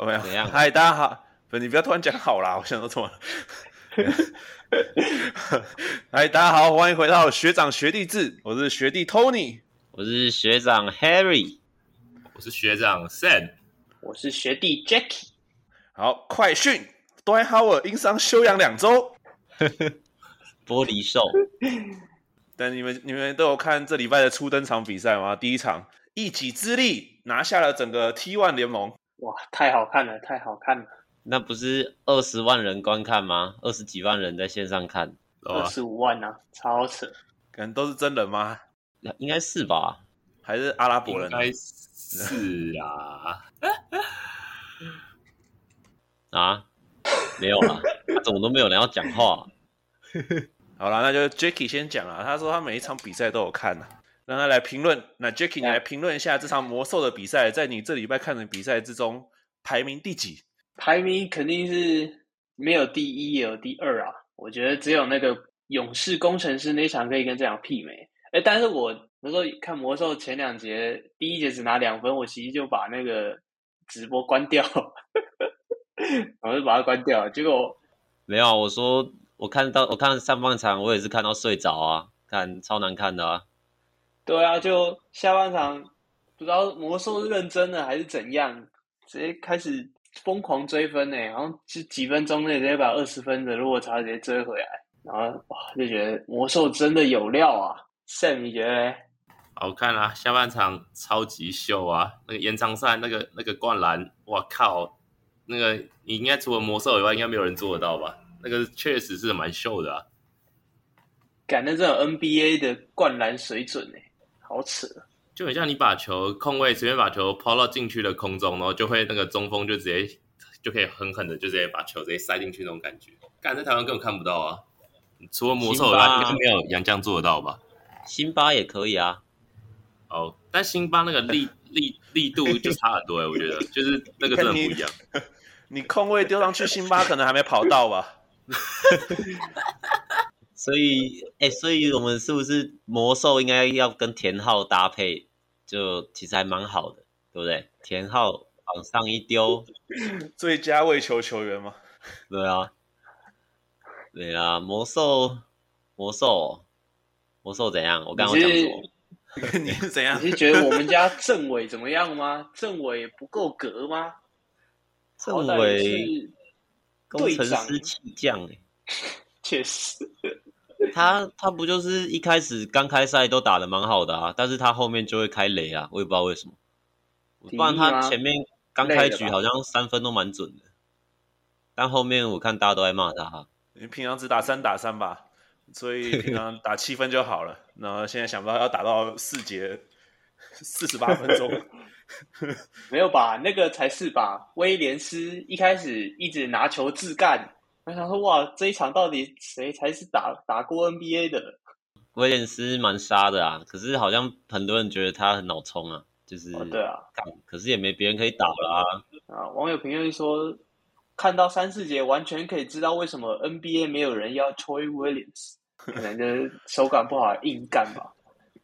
有没有？怎样？嗨，大家好，不，你不要突然讲好啦，我想说错了。嗨，大家好，欢迎回到学长学弟制，我是学弟 Tony，我是学长 Harry，我是学长 Sam，我是学弟 Jacky。好，快讯，Dwight Howard 因伤休养两周。玻璃兽。但你们你们都有看这礼拜的初登场比赛吗？第一场一己之力拿下了整个 T1 联盟。哇，太好看了，太好看了！那不是二十万人观看吗？二十几万人在线上看，二十五万啊，超扯！可能都是真人吗？应该是吧？还是阿拉伯人？应该是啊。啊？没有啦，他怎么都没有人要讲话？好了，那就 Jacky 先讲了。他说他每一场比赛都有看呢。让他来评论。那 Jacky，你来评论一下这场魔兽的比赛，在你这礼拜看的比赛之中，排名第几？排名肯定是没有第一，也有第二啊。我觉得只有那个勇士工程师那场可以跟这场媲美。哎，但是我那时候看魔兽前两节，第一节只拿两分，我其实就把那个直播关掉，我就把它关掉。结果没有，我说我看到我看上半场，我也是看到睡着啊，看超难看的啊。对啊，就下半场不知道魔兽是认真的还是怎样，直接开始疯狂追分呢，然后就几分钟内直接把二十分的落差直接追回来，然后哇就觉得魔兽真的有料啊！Sam 你觉得？好看啊，下半场超级秀啊，那个延长赛那个那个灌篮，哇靠，那个你应该除了魔兽以外，应该没有人做得到吧？那个确实是蛮秀的啊，感觉这种 NBA 的灌篮水准呢。好扯，就很像你把球空位随便把球抛到禁区的空中，然后就会那个中锋就直接就可以狠狠的就直接把球直接塞进去那种感觉。干在台湾根本看不到啊，除了魔兽以外，应该没有杨将做得到吧？辛巴也可以啊。哦，但辛巴那个力 力力度就差很多哎，我觉得就是那个真的不一样。你，你空位丢上去，辛巴可能还没跑到吧？所以，哎、欸，所以我们是不是魔兽应该要跟田浩搭配？就其实还蛮好的，对不对？田浩往上一丢，最佳位球球员吗？对啊，对啊，魔兽，魔兽，魔兽怎样？我刚刚讲说，你是怎样？你是觉得我们家政委怎么样吗？政委不够格吗？政委工程师气将哎，确实。他他不就是一开始刚开赛都打的蛮好的啊，但是他后面就会开雷啊，我也不知道为什么。不然他前面刚开局好像三分都蛮准的，但后面我看大家都在骂他。你平常只打三打三吧，所以平常打七分就好了。然后现在想不到要打到四节四十八分钟，没有吧？那个才是吧？威廉斯一开始一直拿球自干。我想说，哇，这一场到底谁才是打打过 NBA 的？威廉斯蛮杀的啊，可是好像很多人觉得他很脑冲啊，就是、哦、对啊，可是也没别人可以打了啊。啊，网友评论说，看到三四节完全可以知道为什么 NBA 没有人要 Troy Williams，可能就是手感不好硬干吧。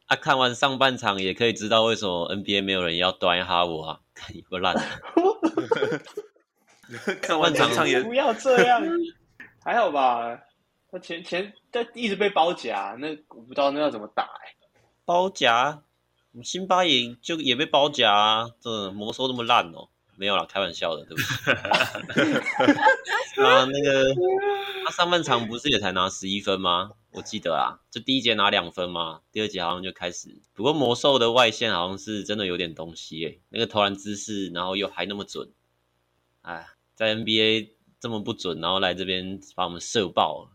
啊，看完上半场也可以知道为什么 NBA 没有人要 Dwight Howard 啊，看一个烂。看完整场也不要这样，还好吧？他前前他一直被包夹，那我不知道那要怎么打哎、欸。包夹，辛巴也就也被包夹啊！这魔兽那么烂哦、喔，没有啦，开玩笑的，对不对？啊，那个他上半场不是也才拿十一分吗？我记得啊，就第一节拿两分嘛，第二节好像就开始。不过魔兽的外线好像是真的有点东西诶、欸，那个投篮姿势，然后又还那么准，哎。在 NBA 这么不准，然后来这边把我们射爆了，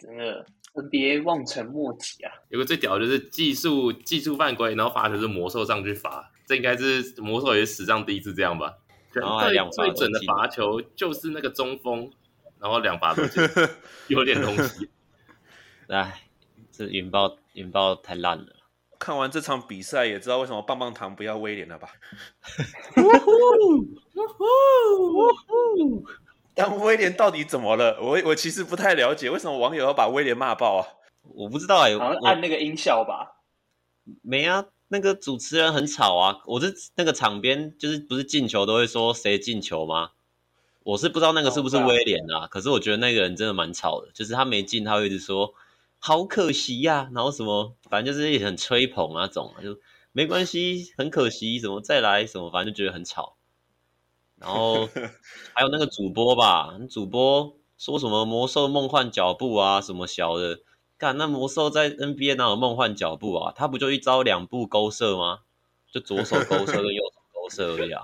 真的 NBA 望尘莫及啊！有个最屌的就是技术技术犯规，然后罚球是魔兽上去罚，这应该是魔兽也是史上第一次这样吧？然后还两最准的罚球就是那个中锋，然后两罚都进 有点东西。哎，这云豹云豹太烂了。看完这场比赛也知道为什么棒棒糖不要威廉了吧？但威廉到底怎么了？我我其实不太了解，为什么网友要把威廉骂爆啊？我不知道哎、欸，好像按那个音效吧？没啊，那个主持人很吵啊！我是那个场边就是不是进球都会说谁进球吗？我是不知道那个是不是威廉啊，可是我觉得那个人真的蛮吵的，就是他没进，他会一直说好可惜呀、啊，然后什么，反正就是也很吹捧那种，就没关系，很可惜，什么再来什么，反正就觉得很吵。然后 还有那个主播吧，主播说什么魔兽梦幻脚步啊，什么小的，干那魔兽在 NBA 哪有梦幻脚步啊？他不就一招两步勾射吗？就左手勾射跟右手勾射而已啊。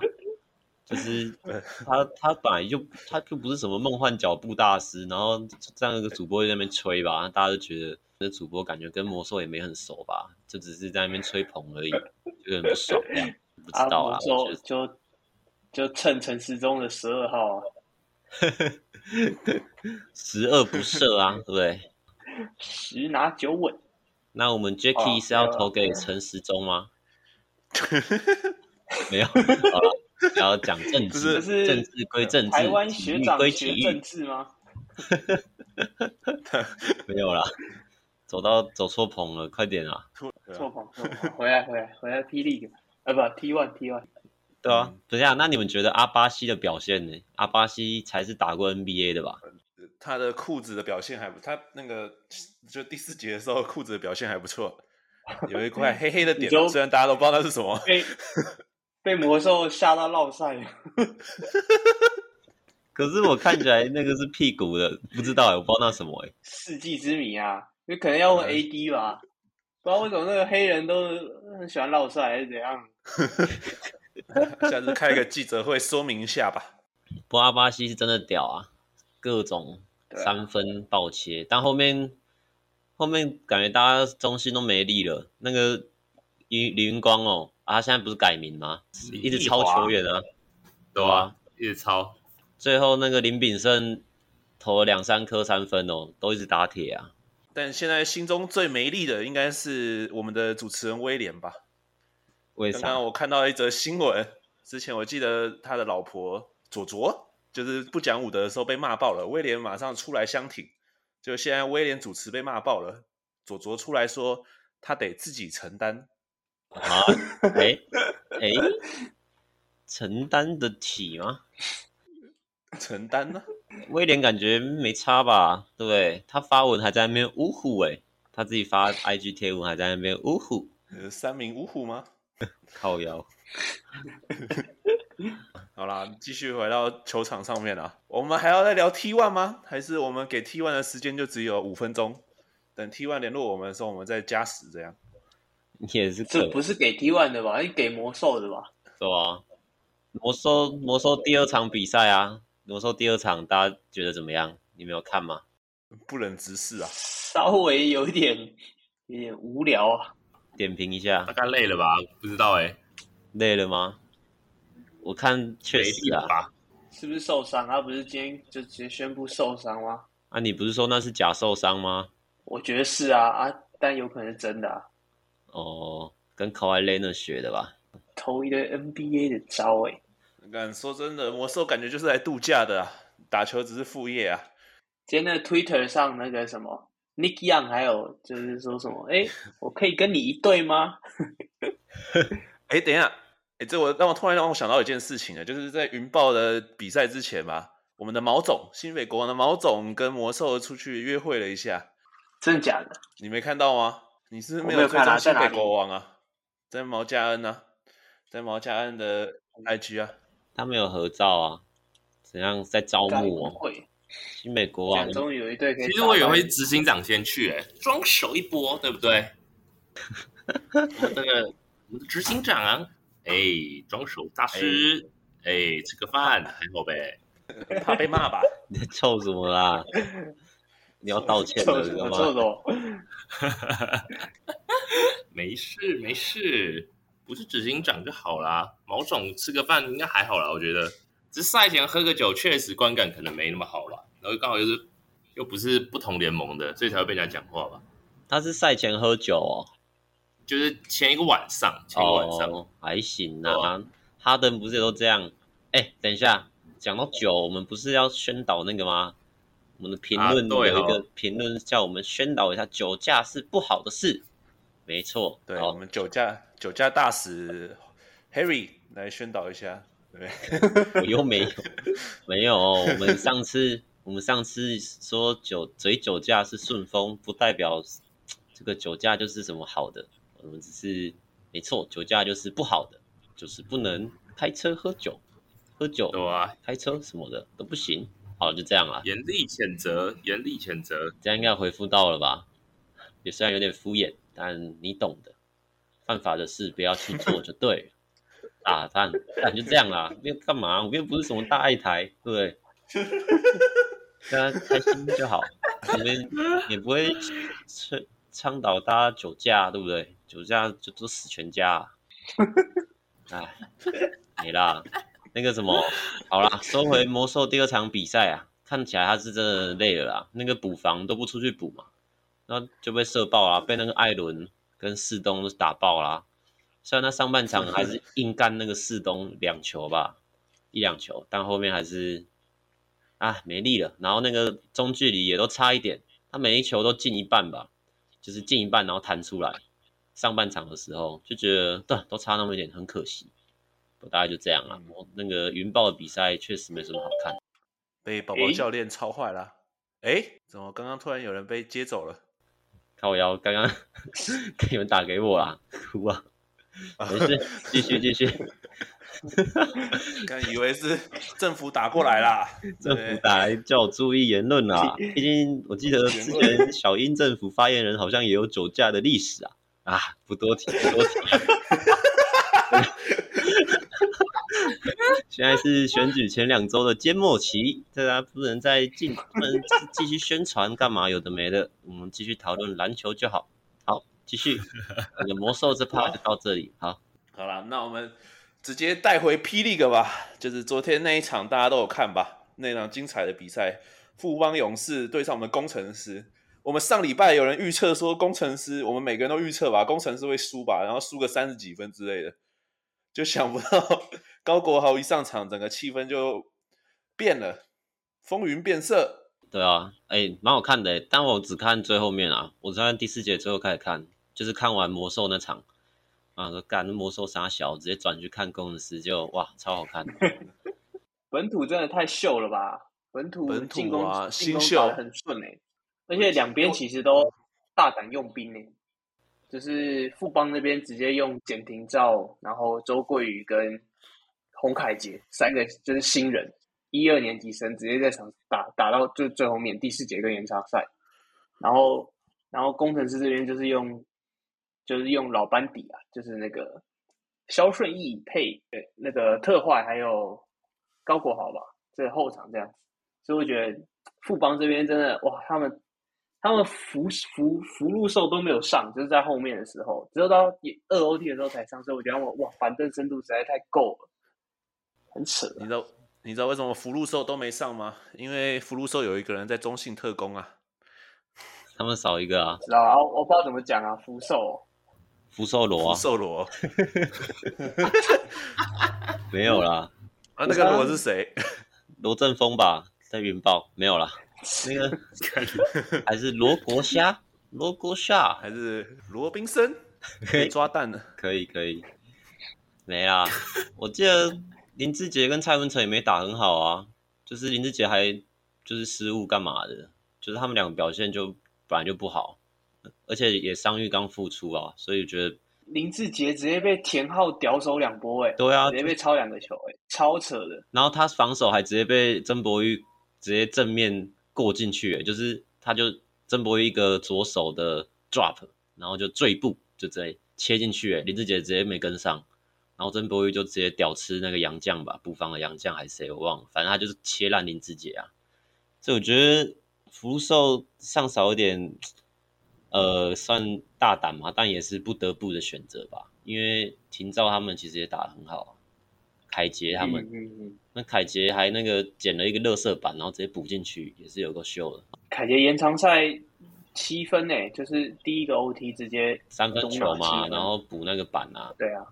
就是 他他本来就他就不是什么梦幻脚步大师，然后这样一个主播在那边吹吧，大家都觉得那主播感觉跟魔兽也没很熟吧，就只是在那边吹捧而已，就很不爽这样，不知道啊，就就。就趁陈时中的十二号啊，十恶不赦啊，对不对？十拿九稳。那我们 Jacky 是要投给陈时中吗？没有，好了，要讲政治，是政治归政治，台湾学长归学政治吗？没有啦，走到走错棚了，快点啊！错棚，错棚，回来，回来，回来霹雳，啊不，T one T one。对啊，等一下，那你们觉得阿巴西的表现呢？阿巴西才是打过 NBA 的吧？他的裤子的表现还不，他那个就第四节的时候裤子的表现还不错，有一块黑黑的点，虽然大家都不知道那是什么。被被魔兽吓到落赛。可是我看起来那个是屁股的，不知道哎，我不知道那什么哎。世纪之谜啊，你可能要问 AD 吧？嗯、不知道为什么那个黑人都很喜欢落赛还是怎样？下次开个记者会说明一下吧。不过阿巴西是真的屌啊，各种三分爆切，啊、但后面后面感觉大家中心都没力了。那个李李云光哦，啊，他现在不是改名吗？一直抄球员啊，对啊，一直抄。最后那个林炳胜投了两三颗三分哦，都一直打铁啊。但现在心中最没力的应该是我们的主持人威廉吧。刚刚我看到一则新闻，之前我记得他的老婆佐佐就是不讲武德的时候被骂爆了，威廉马上出来相挺，就现在威廉主持被骂爆了，佐佐出来说他得自己承担啊？哎哎，承担得起吗？承担呢？威廉感觉没差吧？对不对？他发文还在那边呜呼哎，他自己发 IG 贴文还在那边呜呼，呃，三名呜呼吗？靠腰，好啦，继续回到球场上面啦。我们还要再聊 T one 吗？还是我们给 T one 的时间就只有五分钟？等 T one 联络我们的时候，我们再加时这样。也是，这不是给 T1 的吧？是给魔兽的吧？是吧？魔兽魔兽第二场比赛啊，魔兽第二场大家觉得怎么样？你没有看吗？不忍直视啊，稍微有一点有点无聊啊。点评一下，大概累了吧？不知道哎、欸，累了吗？我看确实啊，是不是受伤？他不是今天就直接宣布受伤吗？啊，你不是说那是假受伤吗？我觉得是啊啊，但有可能是真的啊。哦，跟 Kawhi Leonard 学的吧？偷一个 NBA 的招哎、欸！敢说真的，魔兽感觉就是来度假的啊，打球只是副业啊。今天那 Twitter 上那个什么？Nick Young 还有就是说什么？哎，我可以跟你一队吗？哎，等一下，哎，这我让我突然让我想到一件事情了，就是在云豹的比赛之前吧，我们的毛总，新北国王的毛总跟魔兽出去约会了一下，真的假的？你没看到吗？你是，是没有追踪新北国王啊？在毛家恩呢、啊，在毛家恩的 IG 啊，他没有合照啊？怎样在招募哦？新美国王，终于有一队可以。其实我以为会执行长先去、欸，哎，装手一波，对不对？那个我们的执行长啊，哎，装手大师，哎，欸、吃个饭还好呗，怕被骂吧？你在臭什么啦？你要道歉了，干嘛？臭什么？没事没事，不是执行长就好啦。毛总吃个饭应该还好啦，我觉得。只是赛前喝个酒，确实观感可能没那么好啦。然后刚好又是又不是不同联盟的，所以才会被人家讲话吧？他是赛前喝酒哦，就是前一个晚上，前一个晚上、哦、还行啊。哦、哈登不是也都这样？哎，等一下，讲到酒，我们不是要宣导那个吗？我们的评论有一个评论叫我们宣导一下，酒驾是不好的事。没错，对，我们酒驾酒驾大使 Harry 来宣导一下。对 我又没有，没有。我们上次我们上次说酒嘴酒驾是顺风，不代表这个酒驾就是什么好的。我们只是没错，酒驾就是不好的，就是不能开车喝酒，喝酒对啊，开车什么的都不行。好，就这样了。严厉谴责，严厉谴责，这样应该回复到了吧？也虽然有点敷衍，但你懂的。犯法的事不要去做就对了。啊，但但就这样啦，又干嘛？我又不是什么大爱台，对不对？大家开心就好。我们也不会倡倡导大家酒驾，对不对？酒驾就都死全家啊。哎，没啦。那个什么，好啦，收回魔兽第二场比赛啊，看起来他是真的累了啦。那个补防都不出去补嘛，然后就被射爆啦，被那个艾伦跟世东打爆啦。虽然他上半场还是硬干那个世东两球吧，一两球，但后面还是啊没力了。然后那个中距离也都差一点，他每一球都进一半吧，就是进一半然后弹出来。上半场的时候就觉得对，都差那么一点，很可惜。大概就这样了。我那个云豹的比赛确实没什么好看，被宝宝教练操坏了。哎、欸，怎么刚刚突然有人被接走了？靠腰，刚刚 有人打给我啦，哭啊！没事，继续继续。刚以为是政府打过来啦，政府打来叫我注意言论啦。毕竟我记得之前小英政府发言人好像也有酒驾的历史啊。啊，不多提，不多提。现在是选举前两周的缄默期，大家不能再进，不能继续宣传干嘛？有的没的，我们继续讨论篮球就好。好，继续。那个魔兽这趴就到这里。好，好了，那我们直接带回 P League 吧，就是昨天那一场大家都有看吧？那场精彩的比赛，富邦勇士对上我们工程师。我们上礼拜有人预测说工程师，我们每个人都预测吧，工程师会输吧，然后输个三十几分之类的。就想不到高国豪一上场，整个气氛就变了，风云变色。对啊，哎、欸，蛮好看的，但我只看最后面啊，我在第四节最后开始看，就是看完魔兽那场啊，说干魔兽杀小，直接转去看工程师，就哇，超好看。本土真的太秀了吧？本土进攻本土啊，进攻新秀很顺哎，而且两边其实都大胆用兵哎。就是富邦那边直接用简廷照，然后周桂宇跟洪凯杰三个就是新人，一二年级生直接在场打打到最最后面第四节跟延长赛，然后然后工程师这边就是用就是用老班底啊，就是那个肖顺义配对那个特坏还有高国豪吧，这后场这样，所以我觉得富邦这边真的哇，他们。他们福福福禄寿都没有上，就是在后面的时候，只有到二 OT 的时候才上，所以我觉得我哇，板凳深度实在太够了，很扯。你知道你知道为什么福禄寿都没上吗？因为福禄寿有一个人在中信特工啊，他们少一个啊。知道啊，我不知道怎么讲啊，福寿，福寿螺，福寿螺，没有啦。啊，那个螺是谁？罗振峰吧，在云豹没有啦。那个还是罗国虾，罗国虾还是罗宾森，可以抓蛋的，可以可以，没啦。我记得林志杰跟蔡文成也没打很好啊，就是林志杰还就是失误干嘛的，就是他们两个表现就本来就不好，而且也伤愈刚复出啊，所以我觉得林志杰直接被田浩屌手两波哎，对啊，直接被抄两个球哎，超扯的。然后他防守还直接被曾博玉直接正面。过进去，就是他就曾博一个左手的 drop，然后就坠步，就直接切进去，林志杰直接没跟上，然后曾博玉就直接屌吃那个杨将吧，补防的杨将还是谁我忘了，反正他就是切烂林志杰啊。所以我觉得福寿上少一点，呃，算大胆嘛，但也是不得不的选择吧，因为廷照他们其实也打得很好。凯杰他们，嗯嗯嗯、那凯杰还那个捡了一个乐色板，然后直接补进去，也是有个秀的。凯杰延长赛七分诶，就是第一个 OT 直接三分球嘛，然后补那个板啊。对啊，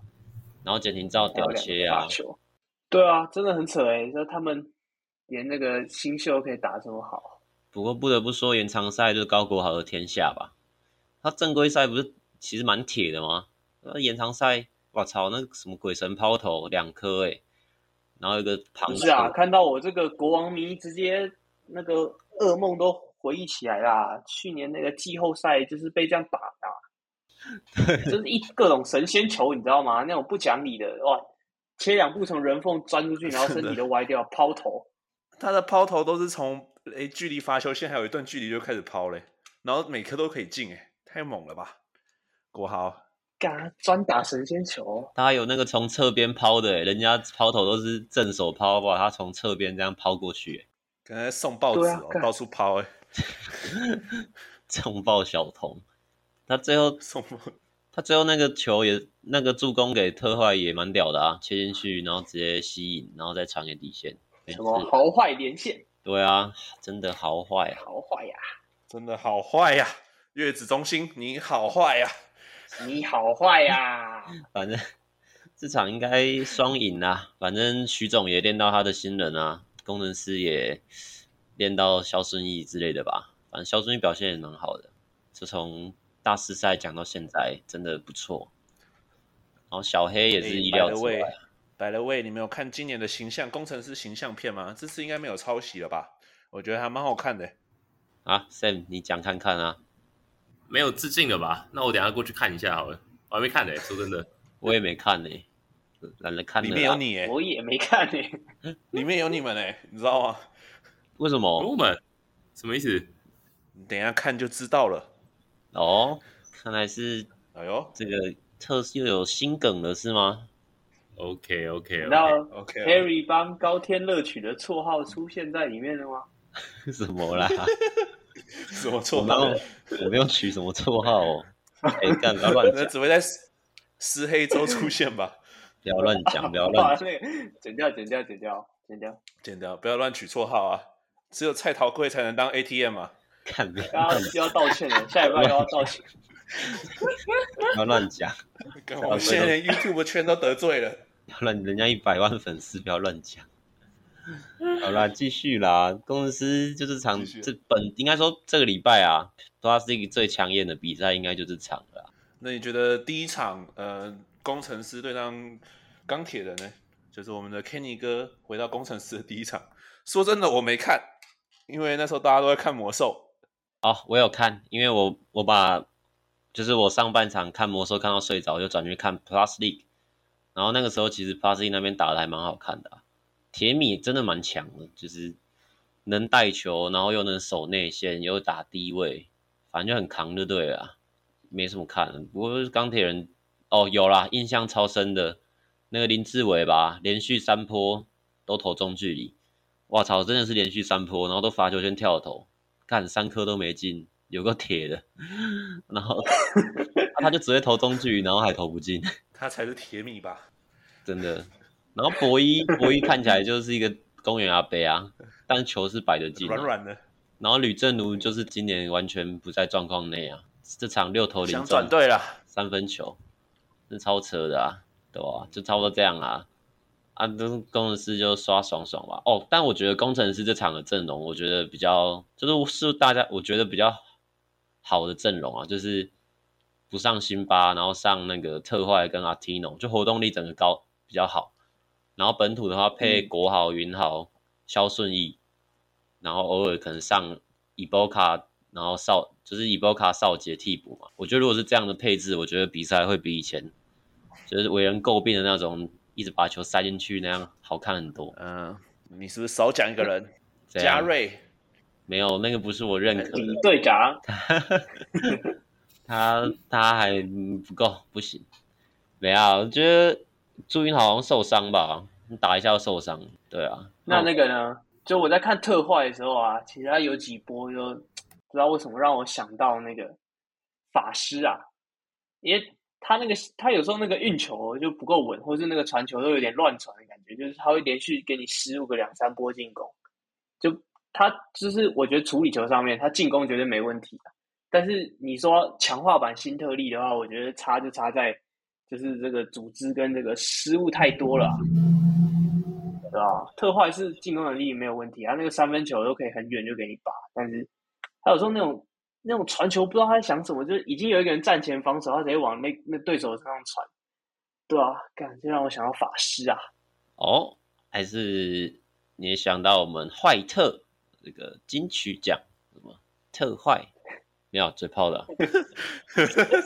然后简廷照屌切啊。对啊，真的很扯诶，说他们连那个新秀可以打这么好。不过不得不说，延长赛就是高国豪的天下吧。他正规赛不是其实蛮铁的吗？那延长赛。我操，那什么鬼神抛投两颗诶，然后一个庞。不是啊，看到我这个国王迷，直接那个噩梦都回忆起来啦。去年那个季后赛就是被这样打的，就是一各种神仙球，你知道吗？那种不讲理的哇，切两步从人缝钻出去，然后身体都歪掉，抛投。他的抛投都是从诶距离罚球线还有一段距离就开始抛嘞，然后每颗都可以进，诶太猛了吧！国豪，干专打神仙球，他有那个从侧边抛的，人家抛投都是正手抛，哇，他从侧边这样抛过去，刚才送报纸哦，到处抛，哎，重爆小童，他最后送，他最后那个球也那个助攻给特坏也蛮屌的啊，切进去，然后直接吸引，然后再传给底线。什么好坏连线？对啊，真的好坏，好坏呀，真的好坏呀！月子中心，你好坏呀，你好坏呀！反正这场应该双赢啊。反正徐总也练到他的新人啊，工程师也练到肖顺义之类的吧。反正肖顺义表现也蛮好的，就从大师赛讲到现在，真的不错。然后小黑也是意料之外。By the way，你没有看今年的形象工程师形象片吗？这次应该没有抄袭了吧？我觉得还蛮好看的。啊，Sam，你讲看看啊。没有致敬了吧？那我等下过去看一下好了。我还没看呢，说真的，我也没看呢，懒得看。里面有你哎，我也没看呢。里面有你们哎，你知道吗？为什么？我们什么意思？你等一下看就知道了。哦，看来是，哎呦，这个特又有新梗了是吗？OK OK，然后 Harry 帮高天乐取的绰号出现在里面了吗？什么啦？什么绰号？我没有取什么绰号哦。哎，干不要乱讲，只会在石黑周出现吧？不要乱讲，不要乱讲。剪掉，剪掉，剪掉，剪掉，剪掉，不要乱取绰号啊！只有蔡桃贵才能当 ATM 啊！看，不要要道歉了，下一拜又要道歉。不要乱讲，我现在连 YouTube 圈都得罪了。让人家一百万粉丝，不要乱讲。好啦，继续啦。工程师就是场，这本应该说这个礼拜啊，它是一个最抢眼的比赛，应该就是场了。那你觉得第一场，呃，工程师对上钢铁人呢？就是我们的 Kenny 哥回到工程师的第一场。说真的，我没看，因为那时候大家都在看魔兽。哦，我有看，因为我我把就是我上半场看魔兽看到睡着，就转去看 Plus League。然后那个时候，其实 Plus League 那边打的还蛮好看的，啊，铁米真的蛮强的，就是能带球，然后又能守内线，又打低位，反正就很扛，就对了，没什么看。不过钢铁人哦，有啦，印象超深的，那个林志伟吧，连续三波都投中距离，哇操，真的是连续三波，然后都罚球线跳投，看三颗都没进，有个铁的，然后他就只会投中距离，然后还投不进。他才是铁米吧，真的。然后博一，博一看起来就是一个公园阿伯啊，但球是摆得进，软软的。然后吕正如就是今年完全不在状况内啊，这场六投零中，想转队了，三分球，是超扯的啊，对吧？就差不多这样啊。啊，都工程师就刷爽爽吧。哦，但我觉得工程师这场的阵容，我觉得比较就是是大家我觉得比较好的阵容啊，就是。不上辛巴，然后上那个特坏跟阿提诺，就活动力整个高比较好。然后本土的话配国豪、云豪、肖顺义，然后偶尔可能上伊波卡，然后少就是伊波卡少杰替补嘛。我觉得如果是这样的配置，我觉得比赛会比以前就是为人诟病的那种一直把球塞进去那样好看很多。嗯，你是不是少讲一个人？嘉瑞？没有，那个不是我认可的。李队长。他他还不够，不行。没啊，我觉得朱云好像受伤吧，你打一下就受伤。对啊，那那个呢？就我在看特坏的时候啊，其实他有几波就不知道为什么让我想到那个法师啊，因为他那个他有时候那个运球就不够稳，或是那个传球都有点乱传的感觉，就是他会连续给你失误个两三波进攻。就他就是我觉得处理球上面，他进攻绝对没问题。但是你说强化版新特利的话，我觉得差就差在就是这个组织跟这个失误太多了，啊，对吧？特坏是进攻能力没有问题，他那个三分球都可以很远就给你拔，但是他有时候那种那种传球不知道他在想什么，就是已经有一个人站前防守，他直接往那那对手身上传，对啊，感觉让我想到法师啊。哦，还是你也想到我们坏特这个金曲奖什么特坏？没有嘴炮的、啊。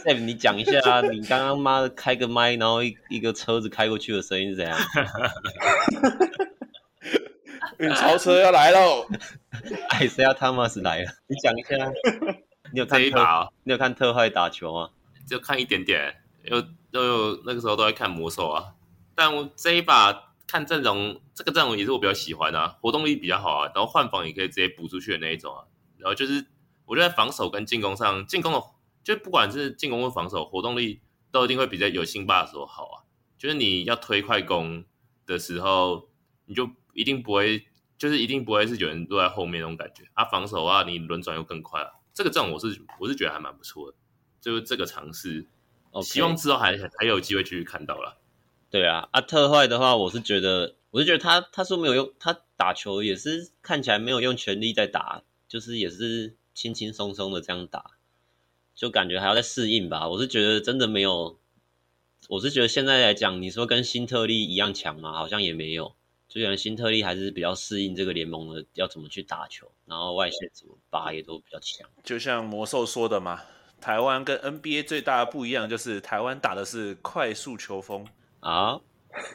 Sam，你讲一下，你刚刚妈的开个麦，然后一一个车子开过去的声音是怎样？运钞车要来喽！哎，谁要他妈是来了？你讲一下。你有看一？把哦、你有看特坏打球吗？就看一点点，有都有那个时候都在看魔兽啊。但我这一把看阵容，这个阵容也是我比较喜欢的、啊，活动力比较好啊，然后换防也可以直接补出去的那一种啊。然后就是。我觉得防守跟进攻上，进攻的就不管是进攻或防守，活动力都一定会比较有辛巴的时候好啊。就是你要推快攻的时候，你就一定不会，就是一定不会是有人落在后面那种感觉。啊，防守啊，你轮转又更快啊。这个阵容我是我是觉得还蛮不错的，就是这个尝试，Okay. 希望之后还还有机会继续看到了。对啊，啊特坏的话，我是觉得，我是觉得他他说没有用，他打球也是看起来没有用全力在打，就是也是。轻轻松松的这样打，就感觉还要再适应吧。我是觉得真的没有，我是觉得现在来讲，你说跟新特利一样强吗？好像也没有。就觉得新特利还是比较适应这个联盟的，要怎么去打球，然后外线怎么拔也都比较强。就像魔兽说的嘛，台湾跟 NBA 最大的不一样就是台湾打的是快速球风啊。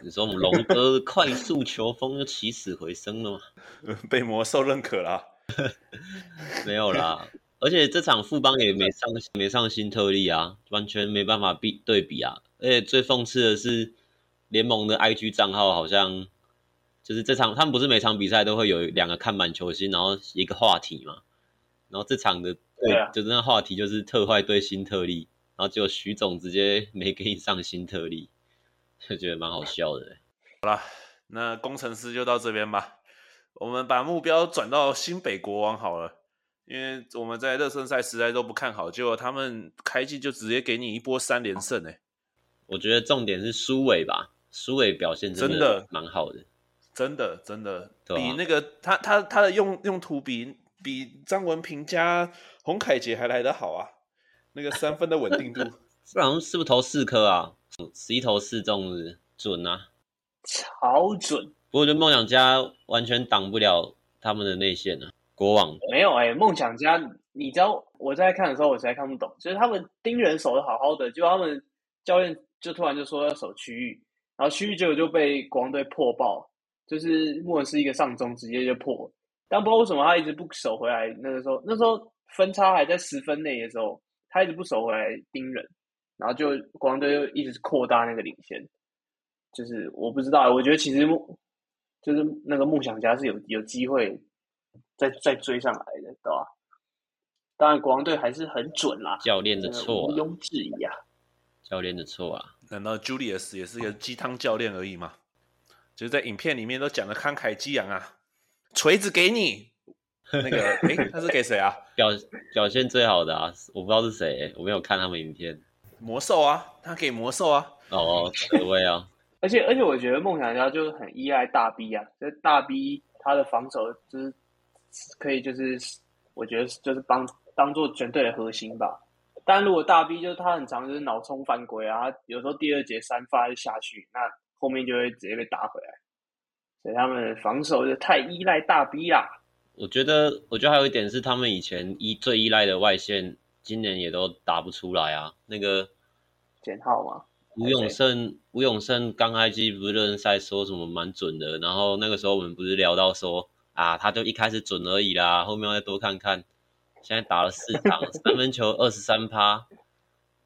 你说我们龙哥快速球风又起死回生了吗？被魔兽认可了。没有啦，而且这场富邦也没上没上新特利啊，完全没办法比对比啊。而且最讽刺的是，联盟的 IG 账号好像就是这场他们不是每场比赛都会有两个看板球星，然后一个话题嘛。然后这场的对，对啊、就是那话题就是特坏对新特利，然后结果徐总直接没给你上新特利，就觉得蛮好笑的。好了，那工程师就到这边吧。我们把目标转到新北国王好了，因为我们在热身赛实在都不看好，结果他们开季就直接给你一波三连胜哎。我觉得重点是苏伟吧，苏伟表现真的蛮好的，真的真的，比那个他他他的用用途比比张文平加洪凯杰还来得好啊，那个三分的稳定度，这好像是不是投四颗啊？十一投四中是准啊，超准。不过，我觉得梦想家完全挡不了他们的内线啊！国王没有哎、欸，梦想家，你知道我在看的时候，我实在看不懂，就是他们盯人守的好好的，结果他们教练就突然就说要守区域，然后区域结果就被国王队破爆，就是莫是一个上中直接就破，但不知道为什么他一直不守回来。那个时候，那时候分差还在十分内的时候，他一直不守回来盯人，然后就国王队就一直扩大那个领先，就是我不知道，我觉得其实就是那个梦想家是有有机会再再追上来的，对吧？当然，国王队还是很准啦。教练的错，毋庸置疑啊。教练的错啊？难道 Julius 也是一个鸡汤教练而已吗？就是在影片里面都讲的慷慨激昂啊，锤子给你。那个，哎、欸，他是给谁啊？表表现最好的啊，我不知道是谁，我没有看他们影片。魔兽啊，他给魔兽啊。哦，各位啊。而且而且，我觉得梦想家就是很依赖大 B 啊，就是大 B 他的防守就是可以就是我觉得就是帮当做全队的核心吧。但如果大 B 就是他很常就是脑冲犯规啊，有时候第二节三发就下去，那后面就会直接被打回来。所以他们防守就太依赖大 B 啦。我觉得我觉得还有一点是他们以前依最依赖的外线，今年也都打不出来啊。那个简浩吗？吴永胜，吴永胜刚开机不是热身赛说什么蛮准的，然后那个时候我们不是聊到说啊，他就一开始准而已啦，后面要再多看看。现在打了四场，三分球二十三趴，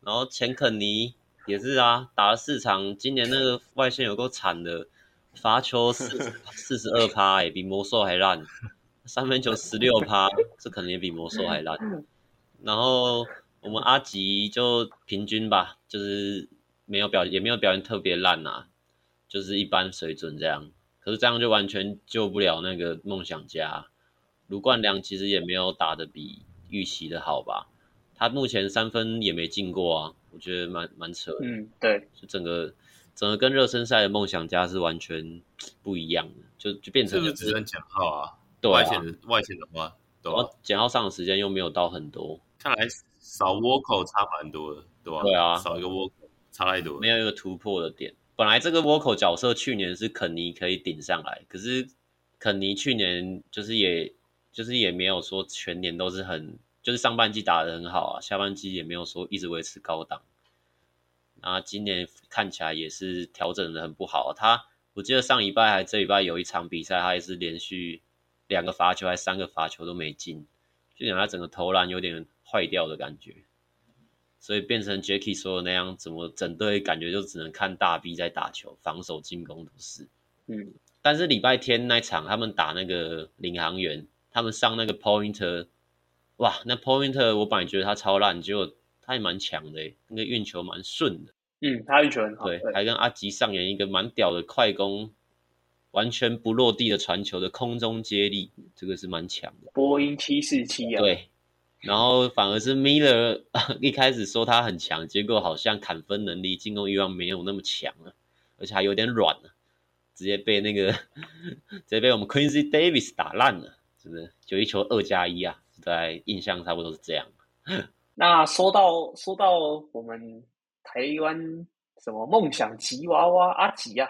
然后钱肯尼也是啊，打了四场，今年那个外线有够惨的，罚球四 四十二趴，哎，比魔兽还烂，三分球十六趴，这可能也比魔兽还烂。然后我们阿吉就平均吧，就是。没有表也没有表现特别烂啊，就是一般水准这样。可是这样就完全救不了那个梦想家。卢冠良其实也没有打的比预期的好吧？他目前三分也没进过啊，我觉得蛮蛮扯的。嗯，对，就整个整个跟热身赛的梦想家是完全不一样的，就就变成是不是只剩简浩啊？对啊，外线的外线的话，对啊，简浩上的时间又没有到很多，看来少倭寇差蛮多的，对吧？对啊，少一个倭寇。差太多，没有一个突破的点，本来这个倭寇角色去年是肯尼可以顶上来，可是肯尼去年就是也就是也没有说全年都是很，就是上半季打得很好啊，下半季也没有说一直维持高档。那今年看起来也是调整的很不好。他我记得上礼拜还这礼拜有一场比赛，他也是连续两个罚球还三个罚球都没进，就讲他整个投篮有点坏掉的感觉。所以变成 Jacky 说的那样，怎么整队感觉就只能看大 B 在打球，防守进攻都是。嗯，但是礼拜天那场他们打那个领航员，他们上那个 Pointer，哇，那 Pointer 我本来觉得他超烂，结果他也蛮强的，那个运球蛮顺的。嗯，他运球很好。对，还跟阿吉上演一个蛮屌的快攻，完全不落地的传球的空中接力，这个是蛮强的。波音七四七啊。对。然后反而是 Miller 一开始说他很强，结果好像砍分能力、进攻欲望没有那么强了，而且还有点软了，直接被那个 直接被我们 Quincy Davis 打烂了，是不是？就一球二加一啊，在印象差不多是这样。那说到说到我们台湾什么梦想吉娃娃阿吉啊，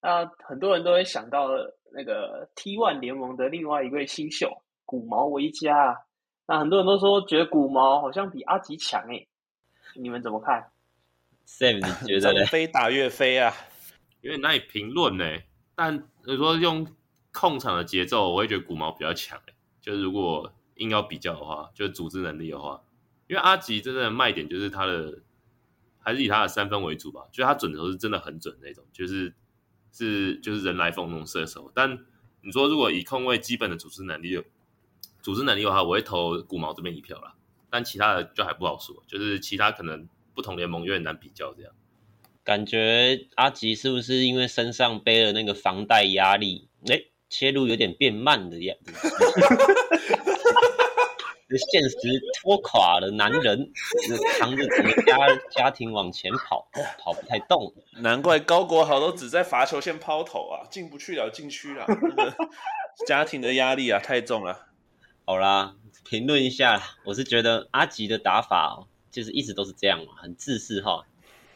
那很多人都会想到那个 T One 联盟的另外一位新秀古毛维加。那很多人都说觉得古毛好像比阿吉强诶，你们怎么看？Sam，你觉得呢？飞打越飞啊，有点难以评论呢。但你说用控场的节奏，我会觉得古毛比较强诶。就是如果硬要比较的话，就是组织能力的话，因为阿吉真正的卖点就是他的，还是以他的三分为主吧。就是他准的时候是真的很准那种，就是是就是人来疯那种射手。但你说如果以控卫基本的组织能力，组织能力的话，我会投古毛这边一票啦，但其他的就还不好说，就是其他可能不同联盟有点难比较这样。感觉阿吉是不是因为身上背了那个房贷压力，哎、切入有点变慢的样子？现实拖垮了男人，扛着整个家家庭往前跑，跑不太动。难怪高国豪都只在罚球线抛投啊，进不去了禁区了，那个家庭的压力啊太重了。好啦，评论一下，我是觉得阿吉的打法哦，就是一直都是这样嘛，很自私哈。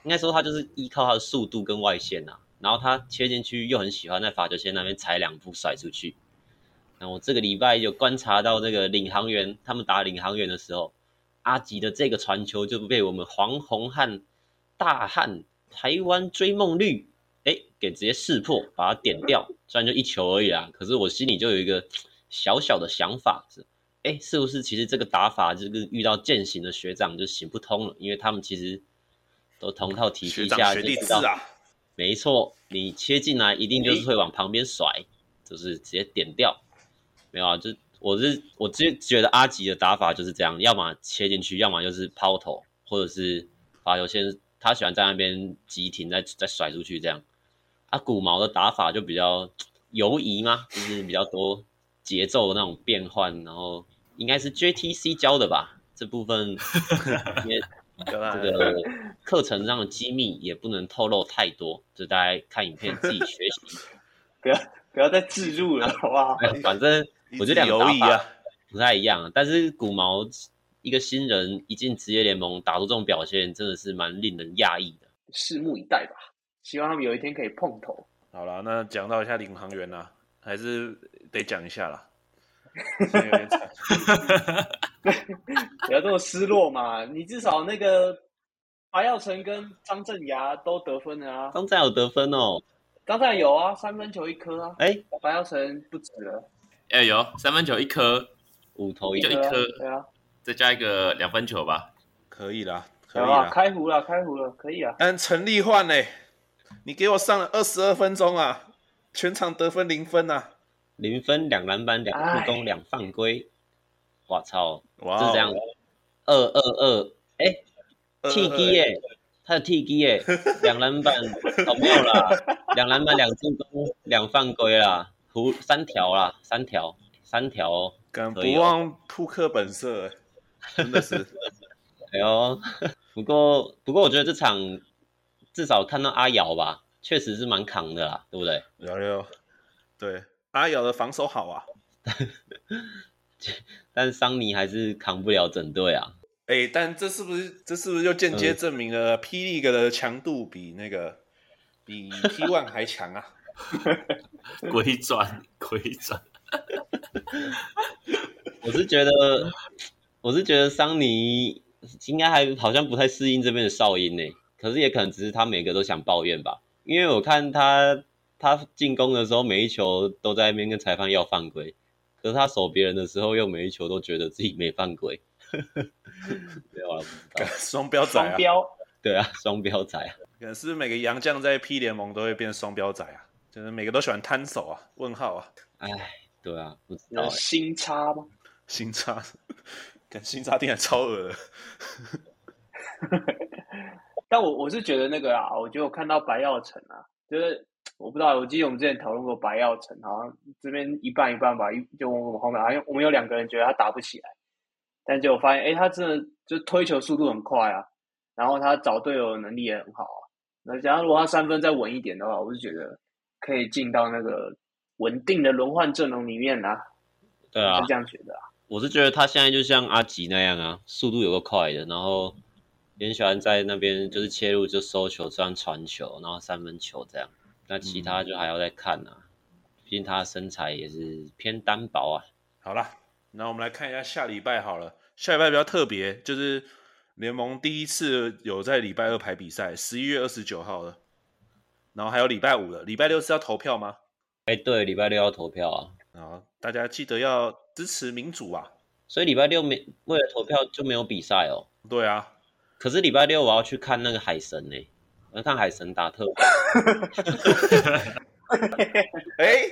应该说他就是依靠他的速度跟外线呐，然后他切进去又很喜欢在罚球线那边踩两步甩出去。那我这个礼拜有观察到那个领航员，他们打领航员的时候，阿吉的这个传球就被我们黄宏汉大汉台湾追梦绿哎给直接识破，把它点掉。虽然就一球而已啊，可是我心里就有一个。小小的想法是，哎，是不是其实这个打法，就是遇到健行的学长就行不通了？因为他们其实都同套体系下就知道，没错，你切进来一定就是会往旁边甩，就是直接点掉。没有啊，就我是我直接觉得阿吉的打法就是这样，要么切进去，要么就是抛投，或者是罚球线，他喜欢在那边急停再再甩出去这样。啊，古毛的打法就比较游移嘛，就是比较多。节奏的那种变换，然后应该是 JTC 教的吧？这部分 因为这个课程上的机密也不能透露太多，就大家看影片自己学习，不要不要再自入了，好不好？反正我觉得两个打法不太一样，但是古毛一个新人一进职业联盟打出这种表现，真的是蛮令人讶异的。拭目以待吧，希望他们有一天可以碰头。好了，那讲到一下领航员啊，还是。得讲一下啦，有点惨，不要这么失落嘛！你至少那个白耀成跟张振牙都得分了啊！张镇衙有得分哦，张镇衙有啊，三分球一颗啊！哎、欸，白耀成不止了，哎、欸、有三分球一颗，五投一就一颗，对啊，再加一个两分球吧，可以啦，可以啦，开胡了，开胡了，可以啊！但陈立焕呢？你给我上了二十二分钟啊，全场得分零分啊！零分两篮板两助攻两犯规，我操！哇，是这样，二二二，哎，T G 耶，他的 T G 耶，两篮板哦没有啦，两篮板两助攻两犯规啦，胡三条啦，三条三条哦，敢不忘扑克本色，真的是，哎呦，不过不过我觉得这场至少看到阿瑶吧，确实是蛮扛的啦，对不对？有有，对。阿瑶的防守好啊，但是桑尼还是扛不了整队啊。哎、欸，但这是不是这是不是就间接证明了霹雳哥的强度比那个比 T One 还强啊！鬼 转鬼转，我是觉得，我是觉得桑尼应该还好像不太适应这边的哨音呢。可是也可能只是他每个都想抱怨吧，因为我看他他进攻的时候每一球都在那边跟裁判要犯规，可是他守别人的时候又每一球都觉得自己没犯规。没有啊，双标仔啊！双标，对啊，双标仔啊！可能是每个洋将在 P 联盟都会变双标仔啊，就是每个都喜欢摊手啊，问号啊！哎，对啊，不知道新差吗？新差，跟新差听起来超恶的。但我我是觉得那个啊，我觉得我看到白耀成啊，就是我不知道，我记得我们之前讨论过白耀成，好像这边一半一半吧，一就我们后面好像我们有两个人觉得他打不起来。但结果发现，哎，他真的就推球速度很快啊，然后他找队友的能力也很好啊。那假如如果他三分再稳一点的话，我就觉得可以进到那个稳定的轮换阵容里面啊。对啊，是这样觉得啊。我是觉得他现在就像阿吉那样啊，速度有个快的，然后也很喜欢在那边就是切入就收球，这样传球，然后三分球这样。那其他就还要再看啊，毕竟他的身材也是偏单薄啊。好了。那我们来看一下下礼拜好了，下礼拜比较特别，就是联盟第一次有在礼拜二排比赛，十一月二十九号的，然后还有礼拜五的，礼拜六是要投票吗？哎，对，礼拜六要投票啊，然后大家记得要支持民主啊，所以礼拜六没为了投票就没有比赛哦。对啊，可是礼拜六我要去看那个海神呢，我要看海神打特。哎，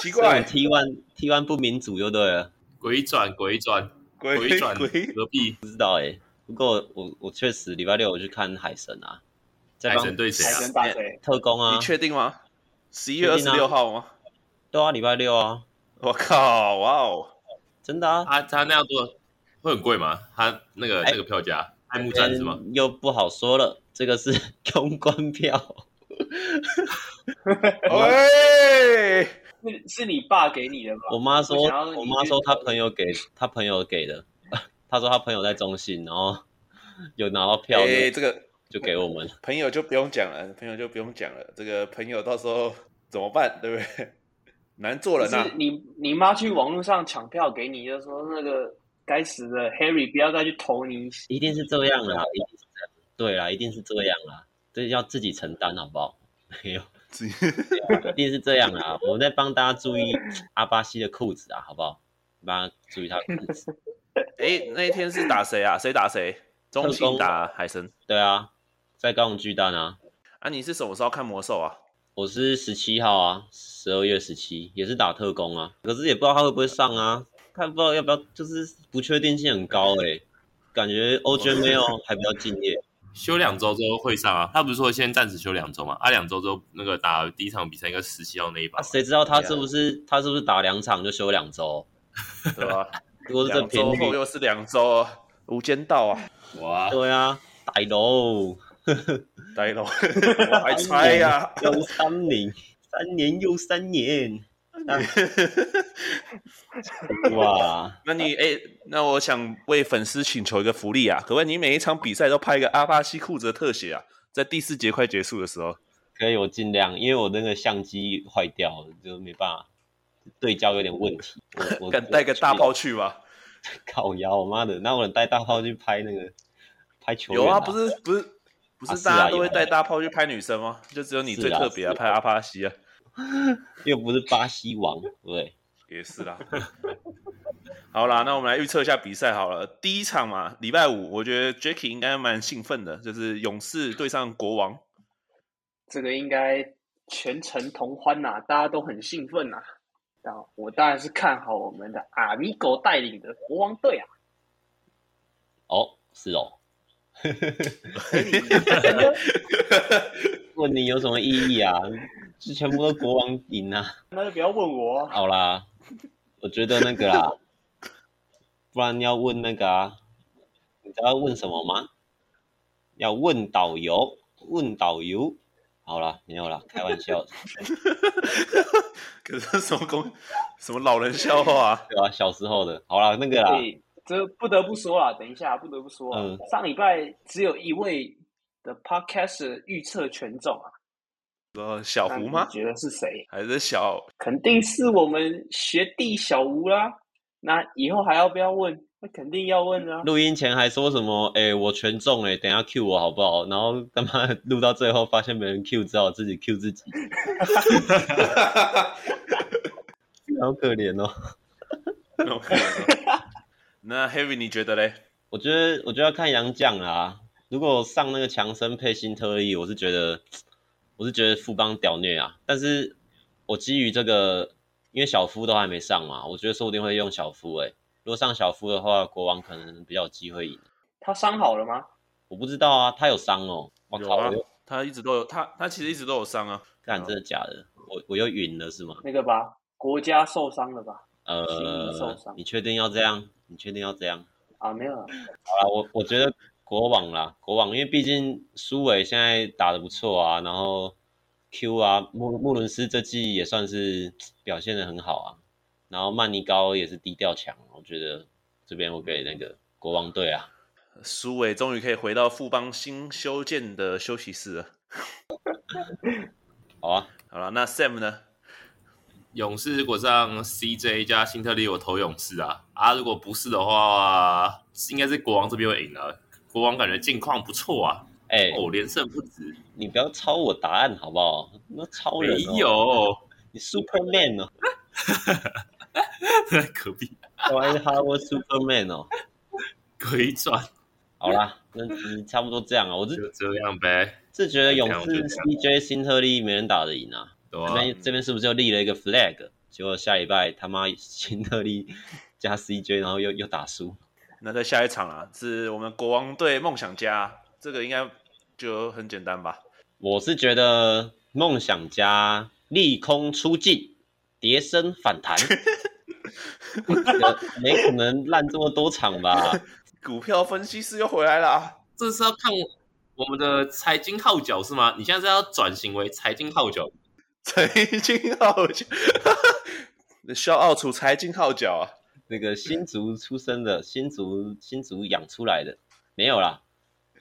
奇怪，T one T one 不民主就对了。鬼转鬼转鬼转隔壁不知道哎、欸，不过我我确实礼拜六我去看海神啊，在海神对谁啊？海神打谁？特工啊？你确定吗？十一月二十六号吗？对啊，礼拜六啊！我靠，哇哦，真的啊！他他那样做会很贵吗？他那个那个票价爱慕战是吗？又不好说了，这个是 通关票。喂。是是你爸给你的吗？我妈说，我妈说她朋友给她朋友给的，她说她朋友在中信，然后有拿到票，哎，这个就给我们朋友就不用讲了，朋友就不用讲了，这个朋友到时候怎么办，对不对？难做人呐！你你妈去网络上抢票给你，就说那个该死的 Harry 不要再去投你，一定是这样啦，一定是这样，对啦，一定是这样啦，这要自己承担好不好？没有。一定是这样啦！我在帮大家注意阿巴西的裤子啊，好不好？帮他注意他的裤子。哎、欸，那一天是打谁啊？谁打谁？中信打海神。对啊，在高雄巨蛋啊。啊，你是什么时候看魔兽啊？我是十七号啊，十二月十七，也是打特工啊。可是也不知道他会不会上啊，看不知道要不要，就是不确定性很高哎、欸。感觉 OJ 没有还比较敬业。休两周之后会上啊，他不是说先暂时休两周嘛？啊，两周之后那个打第一场比赛应该十七号那一把，谁、啊、知道他是不是他是不是打两场就休两周，对吧？如果是这频率又是两周，无间道啊！哇，对啊，大佬，大佬，我还猜呀、啊，又三年，三年又三年。哇，那你哎、欸，那我想为粉丝请求一个福利啊，可不可以你每一场比赛都拍一个阿巴西裤子的特写啊？在第四节快结束的时候，可以，我尽量，因为我那个相机坏掉了，就没办法对焦有点问题。我 我敢带个大炮去吗？烤腰，我妈的，那我能带大炮去拍那个拍球、啊？有啊，不是不是不是大家都会带大炮去拍女生吗？就只有你最特别啊，拍阿巴西啊。又不是巴西王，对，也是啦。好啦，那我们来预测一下比赛好了。第一场嘛，礼拜五，我觉得 Jacky 应该蛮兴奋的，就是勇士对上国王。这个应该全城同欢呐、啊，大家都很兴奋呐、啊。我当然是看好我们的阿米狗带领的国王队啊。哦，是哦。问你有什么意义啊？是全部都国王赢啊？那就不要问我。好啦，我觉得那个啦，不然要问那个啊？你知道要问什么吗？要问导游，问导游。好了，没有了，开玩笑。可是什么公什么老人笑话啊？对啊，小时候的。好了，那个啦，这不得不说啊，等一下不得不说，嗯，上礼拜只有一位的 podcast 预测全中啊。说小胡吗？你觉得是谁？还是小？肯定是我们学弟小吴啦。那以后还要不要问？那肯定要问啊。录音前还说什么？哎、欸，我全中哎，等下 Q 我好不好？然后他妈录到最后发现没人 Q，只好自己 Q 自己。好可怜哦，好可怜哦。那 Heavy 你觉得嘞？我觉得我觉得要看杨将啊。如果上那个强森配辛特利，我是觉得我是觉得富邦屌虐啊。但是我基于这个，因为小夫都还没上嘛，我觉得说不定会用小夫哎、欸。如果上小夫的话，国王可能比较有机会赢。他伤好了吗？我不知道啊，他有伤哦。我靠，啊、他一直都有，他他其实一直都有伤啊。看真的假的？我我又晕了是吗？那个吧，国家受伤了吧？呃，你确定要这样？你确定要这样？啊，没有了。好了，我我觉得国王啦，国王，因为毕竟苏伟现在打的不错啊，然后 Q 啊，穆穆伦斯这季也算是表现的很好啊。然后曼尼高也是低调强，我觉得这边我给那个国王队啊，苏伟终于可以回到富邦新修建的休息室了。好啊，好了，那 Sam 呢？勇士如果上 CJ 加辛特利，我投勇士啊。啊，如果不是的话，应该是国王这边会赢了。国王感觉近况不错啊，哎、欸，哦，连胜不止。你不要抄我答案好不好？那抄人、哦、没有，你 Superman 哦。在隔壁，我还是 Howard Superman 哦，可以转。好啦，那你差不多这样啊，我是就这样呗。是觉得勇士 CJ 辛特利没人打得赢啊。对啊。这边这边是不是就立了一个 flag？结果下礼拜他妈辛特利加 CJ，然后又又打输。那在下一场啊，是我们国王队梦想家，这个应该就很简单吧？我是觉得梦想家利空出尽。跌升反弹，没可能烂这么多场吧？股票分析师又回来了啊！这是要看我们的财经号角是吗？你现在是要转型为财经号角？财经号角，需要傲出财经号角啊！那个新竹出生的，新竹新竹养出来的，没有啦。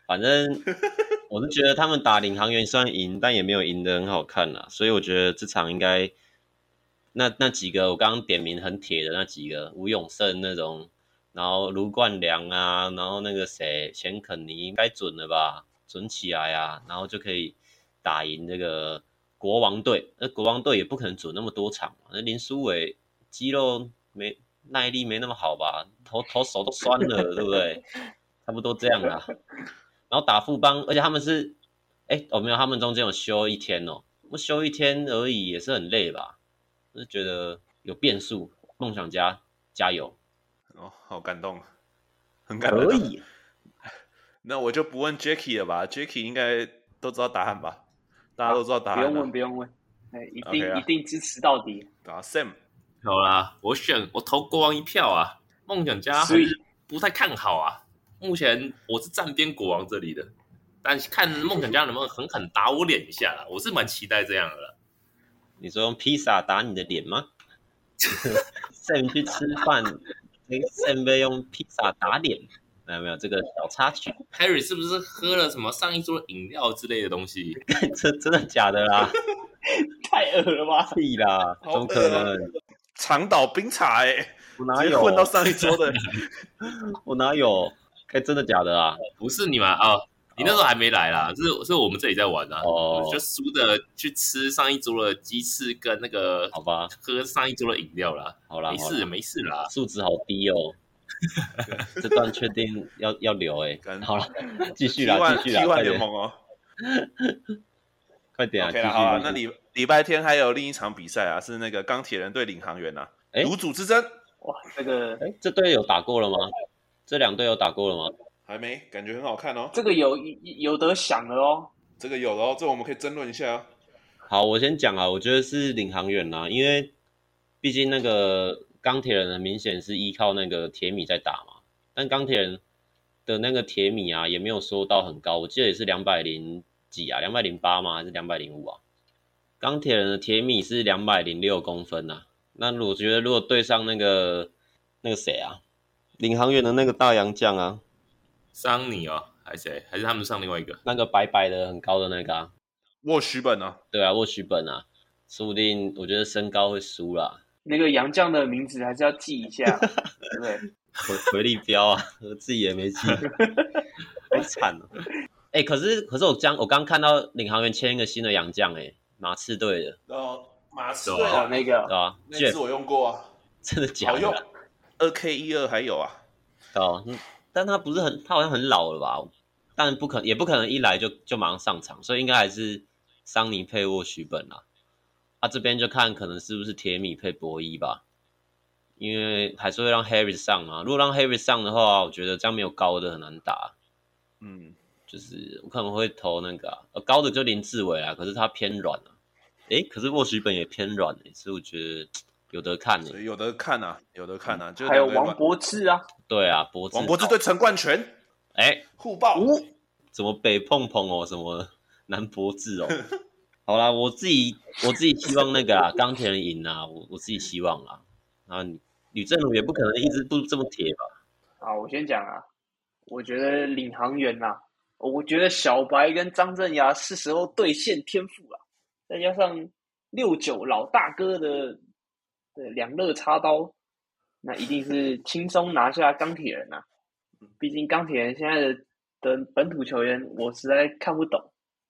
反正 我是觉得他们打领航员虽然赢，但也没有赢得很好看啦。所以我觉得这场应该。那那几个我刚刚点名很铁的那几个吴永胜那种，然后卢冠良啊，然后那个谁钱肯尼应该准了吧，准起来啊，然后就可以打赢这个国王队。那国王队也不可能准那么多场，那林书伟肌肉没耐力没那么好吧，头头手都酸了，对不对？差不多这样啦。然后打副帮，而且他们是，哎，哦没有，他们中间有休一天哦，不休一天而已也是很累吧。是觉得有变数，梦想家加油哦，好感动，很感动。可以，那我就不问 Jacky 了吧？Jacky 应该都知道答案吧？大家都知道答案，不用问，不用问，哎，一定、okay 啊、一定支持到底。啊，Sam，好啦，我选我投国王一票啊，梦想家不太看好啊。目前我是站边国王这里的，但看梦想家能不能狠狠打我脸一下啦，我是蛮期待这样的啦。你说用披萨打你的脸吗？Sam 去吃饭，那个 Sam 被用披萨打脸，没有没有这个小插曲。Harry 是不是喝了什么上一桌饮料之类的东西？这真的假的啦？太恶了吧！屁啦，怎么可能？长岛冰茶哎、欸，我哪有混到上一桌的？我哪有？可以真的假的啊？不是你们啊。哦你那时候还没来啦，是是我们这里在玩啊，哦、就输的去吃上一桌的鸡翅跟那个，好吧，喝上一桌的饮料啦。好啦，没事没事啦，素质好低哦。这段确定要要留哎、欸，好了，继续啦，继续啦，快点哦，快点啊！OK 啦，好啊，那礼礼拜天还有另一场比赛啊，是那个钢铁人对领航员呐、啊，独组之争。哇，这个哎，这队有打过了吗？这两队有打过了吗？还没，感觉很好看哦。这个有有得想的哦。这个有的哦，这个、我们可以争论一下、哦。好，我先讲啊，我觉得是领航员啦，因为毕竟那个钢铁人很明显是依靠那个铁米在打嘛，但钢铁人的那个铁米啊也没有收到很高，我记得也是两百零几啊，两百零八吗？还是两百零五啊？钢铁人的铁米是两百零六公分啊。那我觉得如果对上那个那个谁啊，领航员的那个大洋将啊。桑尼哦，还是谁？还是他们上另外一个？那个白白的很高的那个啊？沃许本啊，对啊，沃许本啊，说不定我觉得身高会输啦。那个洋将的名字还是要记一下，对不对？回回力标啊，我自己也没记，好惨哦。哎、欸，可是可是我将我刚看到领航员签一个新的洋将，哎，马刺队的。哦，马刺队的，那个，对啊，那次我用过啊，真的假的？好用，二 K 一二还有啊。哦，但他不是很，他好像很老了吧？但不可也不可能一来就就马上上场，所以应该还是桑尼配沃许本啦。啊，这边就看可能是不是铁米配博伊吧，因为还是会让 Harris 上啊。如果让 Harris 上的话，我觉得这样没有高的很难打。嗯，就是我可能会投那个、啊，高的就林志伟啊，可是他偏软啊。诶，可是沃许本也偏软诶，所以我觉得有得看诶，有得看啊，有得看啊。就还有王柏智啊，对啊，柏智，王柏智对陈冠泉，诶，互爆，怎么北碰碰哦，什么南柏智哦。好啦，我自己我自己希望那个啊，钢铁人赢啊，我我自己希望啦。啊，吕正儒也不可能一直都这么铁吧？啊，我先讲啊，我觉得领航员呐、啊，我觉得小白跟张镇衙是时候兑现天赋了，再加上六九老大哥的的两肋插刀，那一定是轻松拿下钢铁人呐、啊。毕竟钢铁人现在的的本土球员，我实在看不懂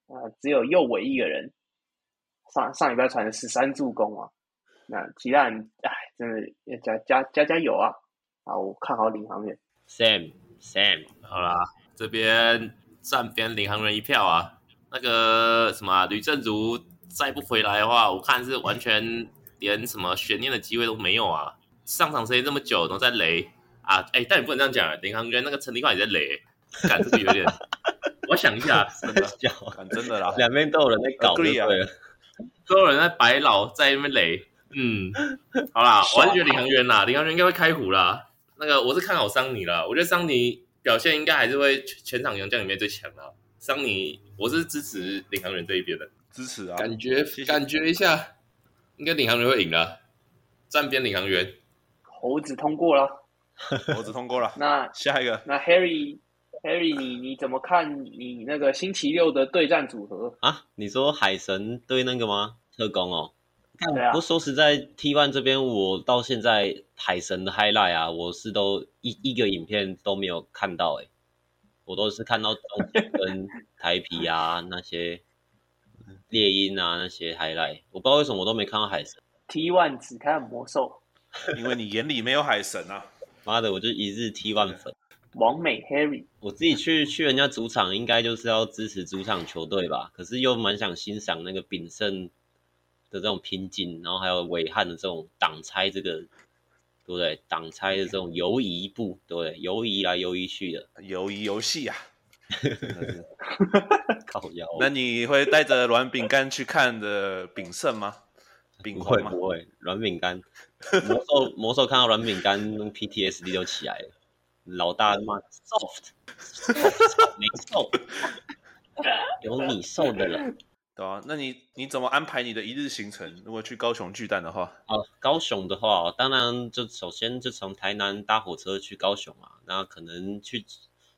啊，只有右尾一个人。上上礼拜传了十三助攻啊，那其他人哎，真的要加加加加油啊！啊，我看好领航员。Sam Sam，好啦，这边站边领航员一票啊。那个什么吕正如再不回来的话，我看是完全连什么悬念的机会都没有啊！上场时间这么久都在雷啊！哎，但你不能这样讲啊，领航员那个陈立冠也在雷，感觉这个有点。我想一下，真的叫 真的啦，两边都有人在搞对了。都有人在白老在那边雷，嗯，好啦，我还是觉得领航员啦，领航员应该会开胡啦。那个我是看好桑尼啦，我觉得桑尼表现应该还是会全场洋将里面最强的。桑尼，我是支持领航员这一边的，支持啊，感觉感觉一下，应该领航员会赢了。站边领航员，猴子通过了，猴子通过了，那下一个，那 Harry。Harry，你你怎么看你那个星期六的对战组合啊？你说海神对那个吗？特工哦。不过说实在，T1 这边我到现在海神的 highlight 啊，我是都一一个影片都没有看到诶，我都是看到中跟 台皮啊那些猎鹰啊那些 highlight，我不知道为什么我都没看到海神。T One 只看魔兽，因为你眼里没有海神啊！妈的，我就一日 T One 粉。王美 Harry，我自己去去人家主场，应该就是要支持主场球队吧。可是又蛮想欣赏那个炳胜的这种拼劲，然后还有韦翰的这种挡拆，这个对不对？挡拆的这种游移步，对不对？游移来游移去的游移游戏啊！靠腰。那你会带着软饼干去看的炳胜吗？饼会不会，软饼干魔兽魔兽看到软饼干，PTSD 就起来了。老大妈，soft，没瘦，有你瘦的了，对啊，那你你怎么安排你的一日行程？如果去高雄巨蛋的话，啊，高雄的话，当然就首先就从台南搭火车去高雄啊，那可能去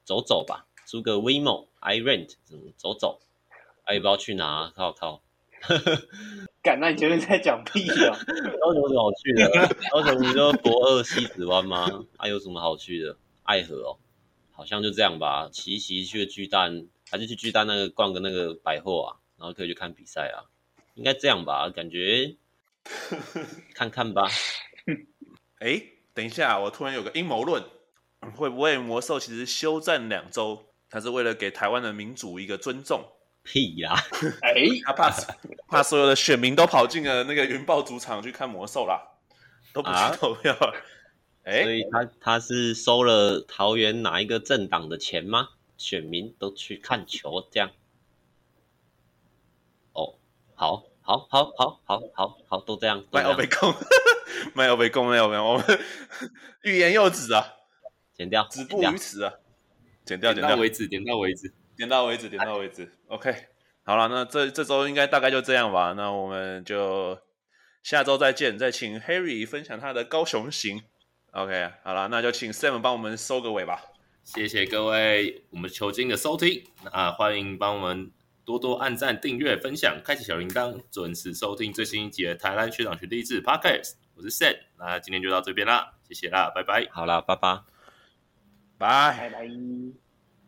走走吧，租个 WeMo，I rent，走走，哎、啊，也不知道去哪，靠靠，敢，那你前面在讲屁啊？高雄有什么好去的？高雄你就驳二西子湾吗？还、啊、有什么好去的？爱河哦，好像就这样吧。骑骑去巨蛋，还是去巨蛋那个逛个那个百货啊，然后可以去看比赛啊，应该这样吧？感觉 看看吧。哎，等一下，我突然有个阴谋论，会不会魔兽其实休战两周，他是为了给台湾的民主一个尊重？屁呀！哎，他怕 怕所有的选民都跑进了那个云豹主场去看魔兽啦，都不去投票。啊所以他他是收了桃园哪一个政党的钱吗？选民都去看球这样？哦，好，好，好，好，好，好，好，都这样。没有被攻，没有被攻，没有没有，我们欲言又止啊，剪掉，止步于此啊，剪掉，剪掉为止，剪到为止，剪到为止，剪到为止。OK，好了，那这这周应该大概就这样吧，那我们就下周再见，再请 Harry 分享他的高雄行。OK，好了，那就请 Sam 帮我们收个尾吧。谢谢各位我们球经的收听，啊，欢迎帮我们多多按赞、订阅、分享，开启小铃铛，准时收听最新一集的台湾学长学弟制 Podcast。我是 Sam，那今天就到这边啦，谢谢啦，拜拜。好啦，拜拜，拜拜拜。